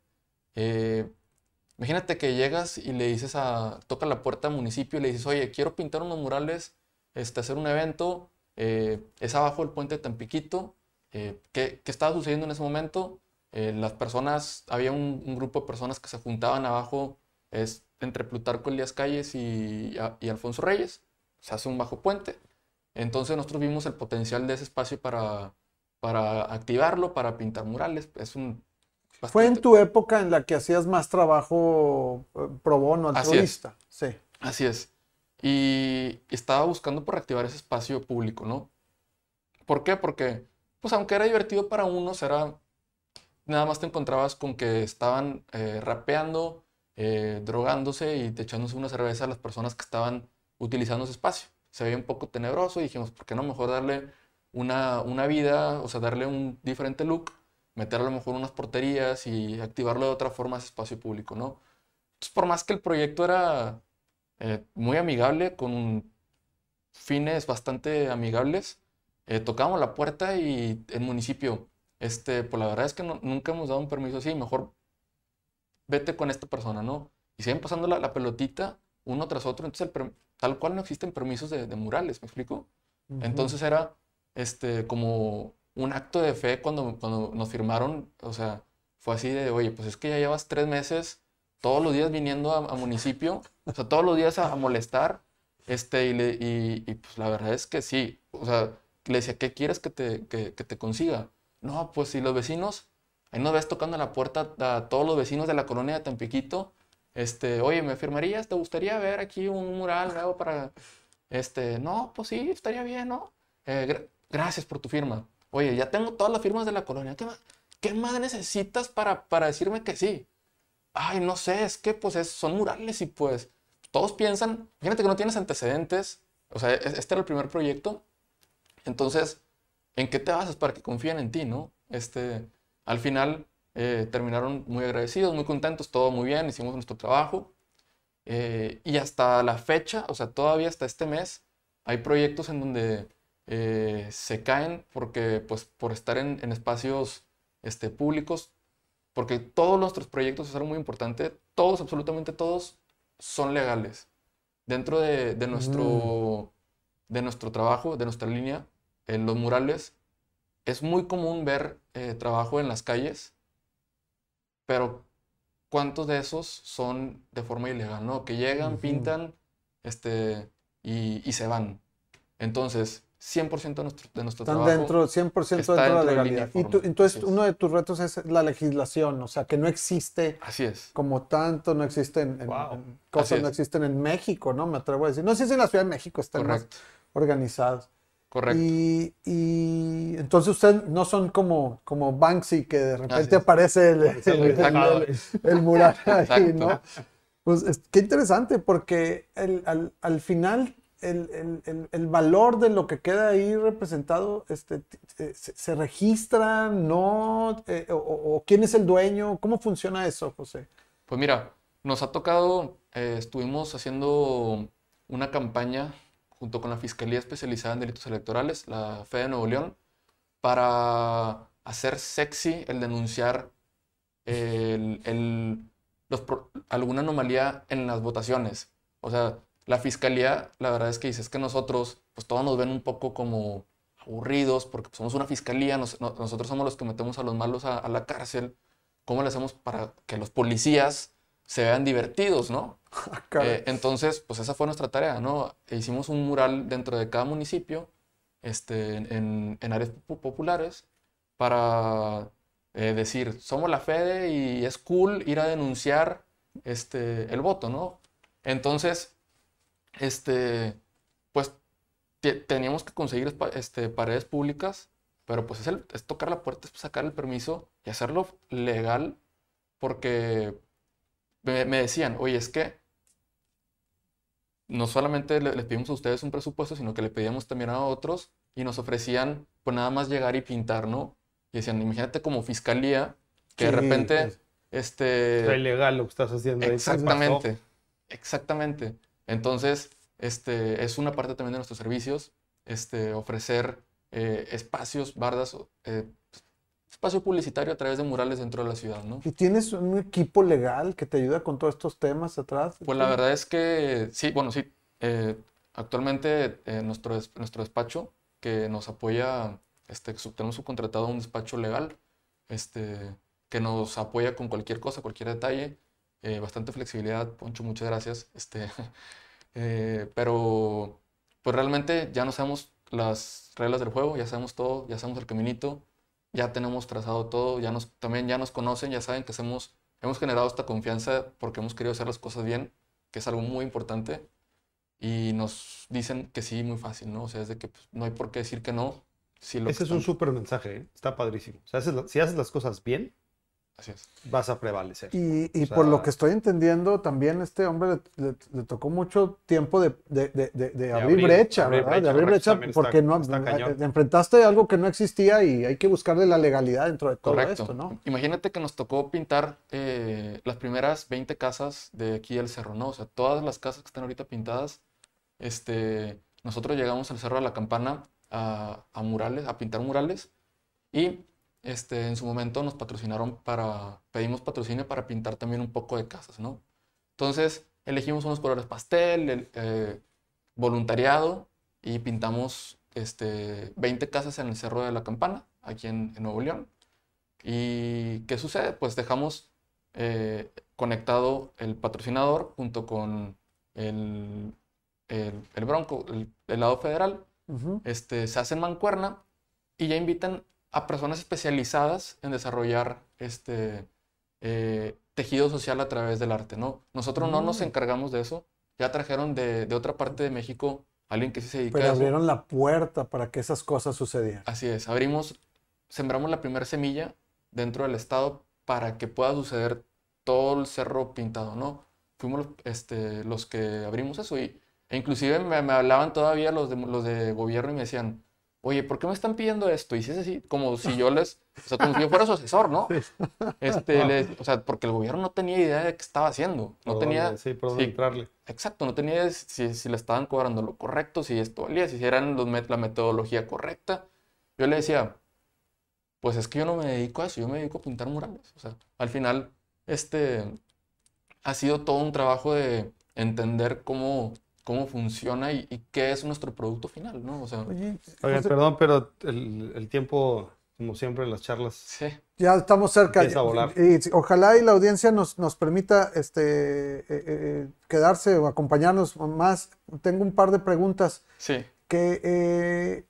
Speaker 3: eh, imagínate que llegas y le dices a, toca la puerta al municipio y le dices, oye, quiero pintar unos murales, este, hacer un evento, eh, es abajo del puente de Tampiquito, eh, ¿qué, qué estaba sucediendo en ese momento? Eh, las personas, había un, un grupo de personas que se juntaban abajo, es entre Plutarco Elías Calles y, y Alfonso Reyes, se hace un bajo puente. Entonces nosotros vimos el potencial de ese espacio para, para activarlo, para pintar murales. Es un
Speaker 1: Fue en tu época en la que hacías más trabajo eh, pro bono,
Speaker 3: Así es.
Speaker 1: altruista. Sí.
Speaker 3: Así es. Y estaba buscando por reactivar ese espacio público, ¿no? ¿Por qué? Porque, pues aunque era divertido para unos, era, nada más te encontrabas con que estaban eh, rapeando, eh, drogándose y echándose una cerveza a las personas que estaban utilizando ese espacio. Se veía un poco tenebroso y dijimos, ¿por qué no mejor darle una, una vida, o sea, darle un diferente look, meter a lo mejor unas porterías y activarlo de otra forma ese espacio público, ¿no? Entonces, por más que el proyecto era eh, muy amigable, con fines bastante amigables, eh, tocamos la puerta y el municipio, este, pues la verdad es que no- nunca hemos dado un permiso así, mejor vete con esta persona, ¿no? Y siguen pasando la, la pelotita uno tras otro, entonces el tal cual no existen permisos de, de murales, ¿me explico? Entonces era este, como un acto de fe cuando, cuando nos firmaron, o sea, fue así de, oye, pues es que ya llevas tres meses todos los días viniendo a, municipio, o sea, todos los días a, molestar, este, y, pues la verdad es que sí, o sea, le decía, ¿qué quieres que te, que, te consiga? no, pues si los vecinos, ahí nos ves tocando la puerta a todos los vecinos de la colonia de Tampiquito, este, oye, ¿me firmarías? ¿Te gustaría ver aquí un mural nuevo para, este, no, pues sí, estaría bien, ¿no? Eh, gra- gracias por tu firma. Oye, ya tengo todas las firmas de la colonia. ¿Qué más, qué más necesitas para, para decirme que sí? Ay, no sé, es que pues es- son murales y pues todos piensan, fíjate que no tienes antecedentes, o sea, es- este era el primer proyecto, entonces, ¿en qué te basas para que confíen en ti, no? Este, al final eh, terminaron muy agradecidos, muy contentos, todo muy bien, hicimos nuestro trabajo. eh, y hasta la fecha, o sea, todavía hasta este mes, hay proyectos en donde eh, se caen porque, pues, por estar en, en espacios este, públicos, porque todos nuestros proyectos, es algo muy importante, todos, absolutamente todos, son legales. Dentro de, de nuestro, de nuestro trabajo, de nuestra línea, en los murales, es muy común ver eh, trabajo en las calles, pero ¿cuántos de esos son de forma ilegal, no? Que llegan, pintan, este, y, y se van. Entonces, 100% de nuestro, de nuestro
Speaker 1: Están
Speaker 3: trabajo
Speaker 1: dentro, 100%
Speaker 3: está
Speaker 1: dentro de la
Speaker 3: dentro de
Speaker 1: legalidad. Y tú- entonces,
Speaker 3: así es.
Speaker 1: uno de tus retos es la legislación, o sea, que no existe
Speaker 3: Así es.
Speaker 1: como tanto, no existen en,
Speaker 4: Wow.
Speaker 1: en cosas,
Speaker 3: Así
Speaker 1: no
Speaker 3: es.
Speaker 1: existen en México, ¿no? Me atrevo a decir. No sé si en la Ciudad de México están más
Speaker 3: Correcto.
Speaker 1: organizados.
Speaker 3: Correcto.
Speaker 1: Y, y entonces ustedes no son como, como Banksy, que de repente aparece el, el- el- el- el mural ahí. ¿no? Pues es- qué interesante, porque el- al, al final el, el- el- valor de lo que queda ahí representado este, eh, se, registra, ¿no? Eh, o, quién es el dueño? ¿Cómo funciona eso, José?
Speaker 3: Pues mira, nos ha tocado, eh, estuvimos haciendo una campaña junto con la Fiscalía Especializada en Delitos Electorales, la FE de Nuevo León, para hacer sexy el denunciar el- el- alguna anomalía en las votaciones. O sea, la Fiscalía, la verdad es que dice, es que nosotros, pues todos nos ven un poco como aburridos porque pues, somos una fiscalía, nos- no- nosotros somos los que metemos a los malos a, a la cárcel. ¿Cómo le hacemos para que los policías se vean divertidos, no?
Speaker 1: Caray.
Speaker 3: Eh, entonces, pues esa fue nuestra tarea, ¿no? E Hicimos un mural dentro de cada municipio, este, en, en áreas po- populares, para eh, decir, somos la FEDE y es cool ir a denunciar este, el voto, ¿no? Entonces, este, pues te- teníamos que conseguir este, paredes públicas, pero pues es, el- es tocar la puerta, es sacar el permiso y hacerlo legal, porque me, me decían, oye, es que no solamente le- les pedimos a ustedes un presupuesto, sino que le pedíamos también a otros y nos ofrecían pues nada más llegar y pintar, ¿no? Y decían, imagínate como fiscalía, que de repente,
Speaker 1: pues.
Speaker 3: este...
Speaker 4: Lo que estás haciendo.
Speaker 3: Exactamente, exactamente. Entonces, este, es una parte también de nuestros servicios, este, ofrecer eh, espacios, bardas, eh, espacio publicitario a través de murales dentro de la ciudad, ¿no?
Speaker 1: ¿Y tienes un equipo legal que te ayuda con todos estos temas atrás?
Speaker 3: Pues la verdad es que sí, bueno, sí. eh, actualmente eh, nuestro, nuestro despacho que nos apoya, este, tenemos subcontratado un despacho legal, este, que nos apoya con cualquier cosa, cualquier detalle. Eh, bastante flexibilidad, Poncho, muchas gracias. Este, eh, pero pues realmente ya no sabemos las reglas del juego, ya sabemos todo, ya sabemos el caminito, ya tenemos trazado todo, ya nos, también ya nos conocen, ya saben que hacemos, hemos generado esta confianza porque hemos querido hacer las cosas bien, que es algo muy importante, y nos dicen que sí muy fácil, ¿no? O sea, es de que pues, no hay por qué decir que no. Si lo
Speaker 4: Ese
Speaker 3: que
Speaker 4: es un
Speaker 3: están-
Speaker 4: súper mensaje, ¿eh? está padrísimo. O sea, haces la- si haces las cosas bien,
Speaker 3: Así es.
Speaker 4: vas a prevalecer.
Speaker 1: Y, y
Speaker 4: O
Speaker 1: por lo
Speaker 4: sea-
Speaker 1: que estoy entendiendo, también este hombre le, le- le tocó mucho tiempo de, de- de- de- de abrir,
Speaker 4: abrir-
Speaker 1: brecha,
Speaker 4: abrir
Speaker 1: ¿verdad?
Speaker 4: brecha,
Speaker 1: de abrir brecha,
Speaker 4: también está-
Speaker 1: porque no,
Speaker 4: está
Speaker 1: eh, enfrentaste algo que no existía y hay que buscarle la legalidad dentro de todo
Speaker 3: Correcto.
Speaker 1: esto, ¿no?
Speaker 3: Imagínate que nos tocó pintar eh, las primeras 20 casas de aquí del cerro, ¿no? O sea, todas las casas que están ahorita pintadas, este, nosotros llegamos al Cerro de la Campana a, a murales, a pintar murales y este, en su momento nos patrocinaron para, pedimos patrocinio para pintar también un poco de casas, ¿no? Entonces elegimos unos colores pastel, el, eh, voluntariado y pintamos este, 20 casas en el Cerro de la Campana, aquí en, en Nuevo León. ¿Y qué sucede? Pues dejamos eh, conectado el patrocinador junto con el, el, el Bronco, el, el lado federal.
Speaker 1: Ujú.
Speaker 3: Este, se hacen mancuerna y ya invitan a personas especializadas en desarrollar este eh, tejido social a través del arte, ¿no? Nosotros no nos
Speaker 1: Mm.
Speaker 3: encargamos de eso. Ya trajeron de, de otra parte de México alguien que sí se dedica
Speaker 1: Pero
Speaker 3: a eso.
Speaker 1: abrieron la puerta para que esas cosas sucedieran.
Speaker 3: Así es, abrimos, sembramos la primera semilla dentro del estado para que pueda suceder todo el cerro pintado, ¿no? Fuimos este, los que abrimos eso y, e inclusive me, me hablaban todavía los de, los de gobierno y me decían, oye, ¿por qué me están pidiendo esto? Y si es así, como si yo les, o sea, como si yo fuera su asesor, ¿no? Este, o sea, porque el gobierno no tenía idea de qué estaba haciendo, no
Speaker 4: ¿Por
Speaker 3: tenía?
Speaker 4: Sí, por dónde
Speaker 3: sí.
Speaker 4: entrarle.
Speaker 3: Exacto, no tenía si, si le estaban cobrando lo correcto, si esto valía, si eran los met- la metodología correcta. Yo le decía, pues es que yo no me dedico a eso, yo me dedico a pintar murales. O sea, al final, este, ha sido todo un trabajo de entender cómo, cómo funciona y, y qué es nuestro producto final, ¿no? O sea,
Speaker 1: Oye,
Speaker 4: Oigan, perdón, pero el, el tiempo, como siempre en las charlas,
Speaker 3: sí,
Speaker 1: ya estamos cerca.
Speaker 4: Empieza a volar.
Speaker 1: Y ojalá y la audiencia nos, nos permita este, eh, eh, quedarse o acompañarnos más. Tengo un par de preguntas.
Speaker 3: sí,
Speaker 1: que eh,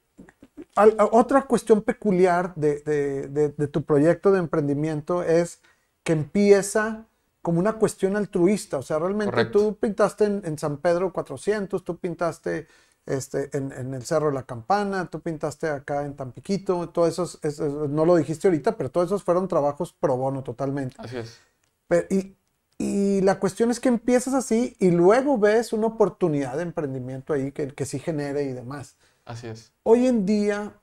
Speaker 1: al- otra cuestión peculiar de, de- de- de tu proyecto de emprendimiento es que empieza como una cuestión altruista, o sea, realmente
Speaker 3: Correcto.
Speaker 1: tú pintaste en, en San Pedro 400, tú pintaste este, en, en el Cerro de la Campana, tú pintaste acá en Tampiquito, todo eso, es- es- no lo dijiste ahorita, pero todos esos fueron trabajos pro bono totalmente.
Speaker 3: así es.
Speaker 1: Pero- y, y la cuestión es que empiezas así y luego ves una oportunidad de emprendimiento ahí que, que sí genere y demás.
Speaker 3: Así es.
Speaker 1: Hoy en día,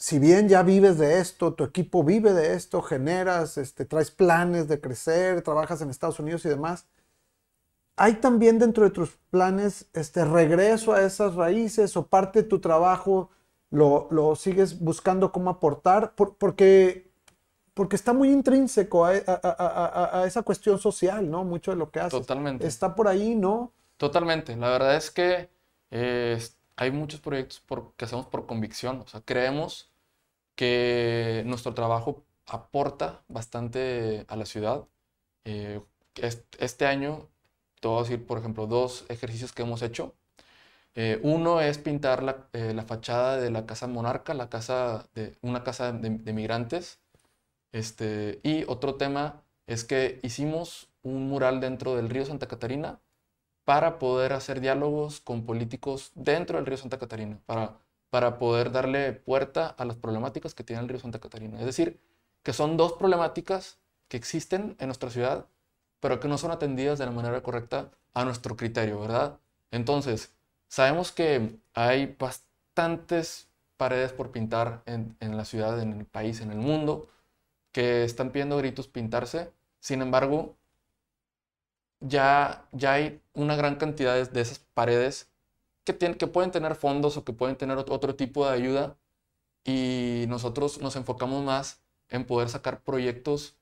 Speaker 1: si bien ya vives de esto, tu equipo vive de esto, generas, este, traes planes de crecer, trabajas en Estados Unidos y demás, hay también dentro de tus planes este regreso a esas raíces o parte de tu trabajo lo, lo sigues buscando cómo aportar, Por- porque, porque está muy intrínseco a, a- a- a- esa cuestión social, ¿no? Mucho de lo que haces.
Speaker 3: Totalmente.
Speaker 1: Está por ahí, ¿no?
Speaker 3: Totalmente. La verdad es que eh, hay muchos proyectos por- que hacemos por convicción. O sea, creemos que nuestro trabajo aporta bastante a la ciudad. Eh, est- este año, te voy a decir, por ejemplo, dos ejercicios que hemos hecho. Eh, uno es pintar la, eh, la fachada de la Casa Monarca, la casa de, una casa de, de migrantes. Este, y otro tema es que hicimos un mural dentro del río Santa Catarina para poder hacer diálogos con políticos dentro del río Santa Catarina, para, para poder darle puerta a las problemáticas que tiene el río Santa Catarina. Es decir, que son dos problemáticas que existen en nuestra ciudad, pero que no son atendidas de la manera correcta a nuestro criterio, ¿verdad? Entonces, sabemos que hay bastantes paredes por pintar en, la ciudad, en el país, en el mundo, que están pidiendo gritos pintarse. Sin embargo, ya, ya hay una gran cantidad de esas paredes que, tienen, que pueden tener fondos o que pueden tener otro, tipo de ayuda y nosotros nos enfocamos más en poder sacar proyectos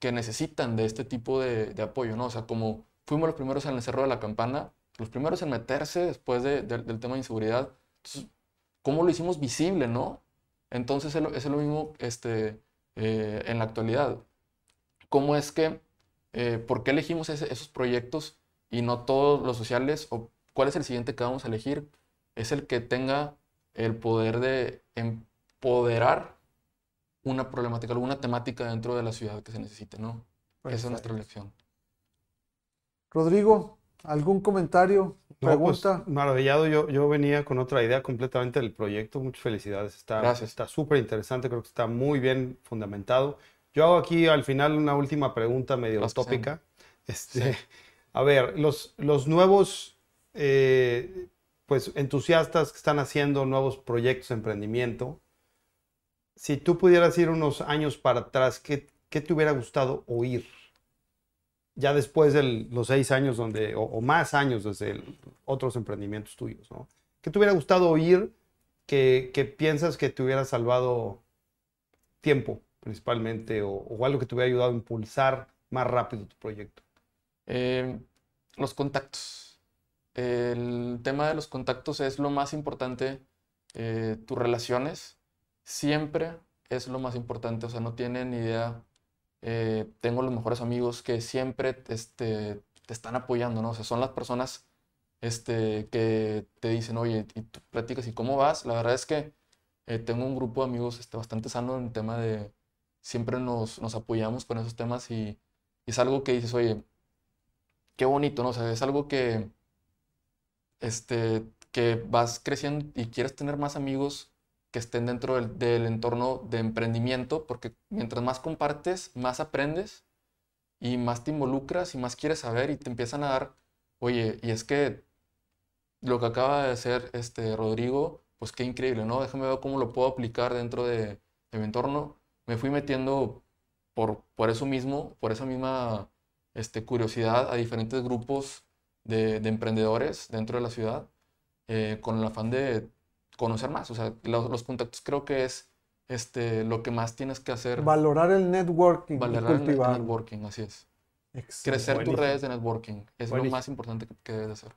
Speaker 3: que necesitan de este tipo de, apoyo, ¿no? O sea, como fuimos los primeros en el Cerro de la Campana, los primeros en meterse después de- de- del tema de inseguridad, ¿cómo lo hicimos visible, no? Entonces es lo, mismo este, eh, en la actualidad. ¿Cómo es que, eh, por qué elegimos esos proyectos y no todos los sociales? ¿O cuál es el siguiente que vamos a elegir? Es el que tenga el poder de empoderar una problemática, alguna temática dentro de la ciudad que se necesite, ¿no? Esa es nuestra elección.
Speaker 1: Rodrigo, ¿algún comentario?
Speaker 4: No, pues,
Speaker 1: Pregunta.
Speaker 4: maravillado, yo, yo venía con otra idea completamente del proyecto. Muchas felicidades. Está,
Speaker 3: Gracias.
Speaker 4: está súper interesante, creo que está muy bien fundamentado. Yo hago aquí al final una última pregunta medio tópica. Este,
Speaker 3: Sí.
Speaker 4: A ver, los, los nuevos eh, pues, entusiastas que están haciendo nuevos proyectos de emprendimiento, si tú pudieras ir unos años para atrás, ¿qué, qué te hubiera gustado oír? Ya después de los seis años donde, o, más años desde otros emprendimientos tuyos, ¿no? ¿Qué te hubiera gustado oír que, que piensas que te hubiera salvado tiempo, principalmente, o, o algo que te hubiera ayudado a impulsar más rápido tu proyecto?
Speaker 3: Eh, los contactos. El tema de los contactos es lo más importante. eh, tus relaciones siempre es lo más importante. O sea, no tienen idea. eh, tengo los mejores amigos que siempre este, te están apoyando, ¿no? O sea, son las personas este, que te dicen, oye, y tú platicas, ¿y cómo vas? La verdad es que eh, tengo un grupo de amigos este, bastante sano en el tema de siempre nos, nos apoyamos con esos temas y, y es algo que dices, oye, qué bonito, ¿no? O sea, es algo que, este, que vas creciendo y quieres tener más amigos que estén dentro del, del entorno de emprendimiento, porque mientras más compartes, más aprendes y más te involucras y más quieres saber y te empiezan a dar, oye, y es que lo que acaba de hacer este Rodrigo, pues qué increíble, ¿no? Déjame ver cómo lo puedo aplicar dentro de, mi entorno. Me fui metiendo por, por eso mismo, por esa misma este, curiosidad a diferentes grupos de, de emprendedores dentro de la ciudad, eh, con el afán de conocer más. O sea, los, los contactos creo que es este, lo que más tienes que hacer.
Speaker 1: Valorar el networking
Speaker 3: Valorar el, networking, así es.
Speaker 1: Excelente.
Speaker 3: Crecer tus redes de networking es lo más importante que, que debes de hacer.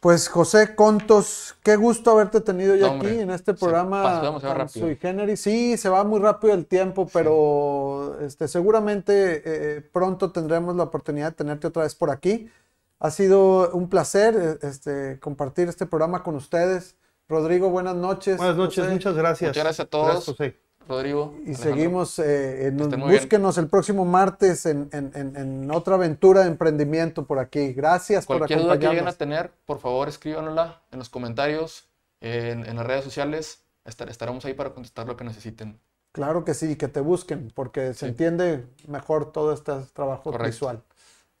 Speaker 1: Pues José Contos, qué gusto haberte tenido ya
Speaker 3: No, hombre,
Speaker 1: aquí en este
Speaker 3: se
Speaker 1: programa tan
Speaker 3: rápido.
Speaker 1: sui generis. Sí, se va muy rápido el tiempo, pero este, seguramente eh, pronto tendremos la oportunidad de tenerte otra vez por aquí. Ha sido un placer eh, este, compartir este programa con ustedes. Rodrigo, buenas noches.
Speaker 4: Buenas noches,
Speaker 1: José.
Speaker 4: muchas gracias.
Speaker 3: Muchas gracias a todos.
Speaker 4: Gracias, José.
Speaker 3: Rodrigo.
Speaker 1: Y
Speaker 3: Alejandro.
Speaker 1: seguimos, eh, en-
Speaker 3: bien.
Speaker 1: búsquenos el próximo martes en, en- en- en otra aventura de emprendimiento por aquí. Gracias por
Speaker 3: Cualquier duda que lleguen a
Speaker 1: acompañarnos.
Speaker 3: tener, por favor escríbanosla en los comentarios, en, en las redes sociales. Estar- estaremos ahí para contestar lo que necesiten.
Speaker 1: Claro que sí, que te busquen, porque se entiende mejor todo este trabajo
Speaker 3: Correcto.
Speaker 1: visual.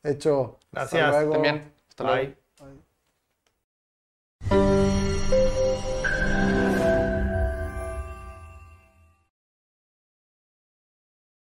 Speaker 1: Hecho, hasta
Speaker 4: Gracias.
Speaker 1: luego.
Speaker 3: También. Hasta luego.
Speaker 1: Bye.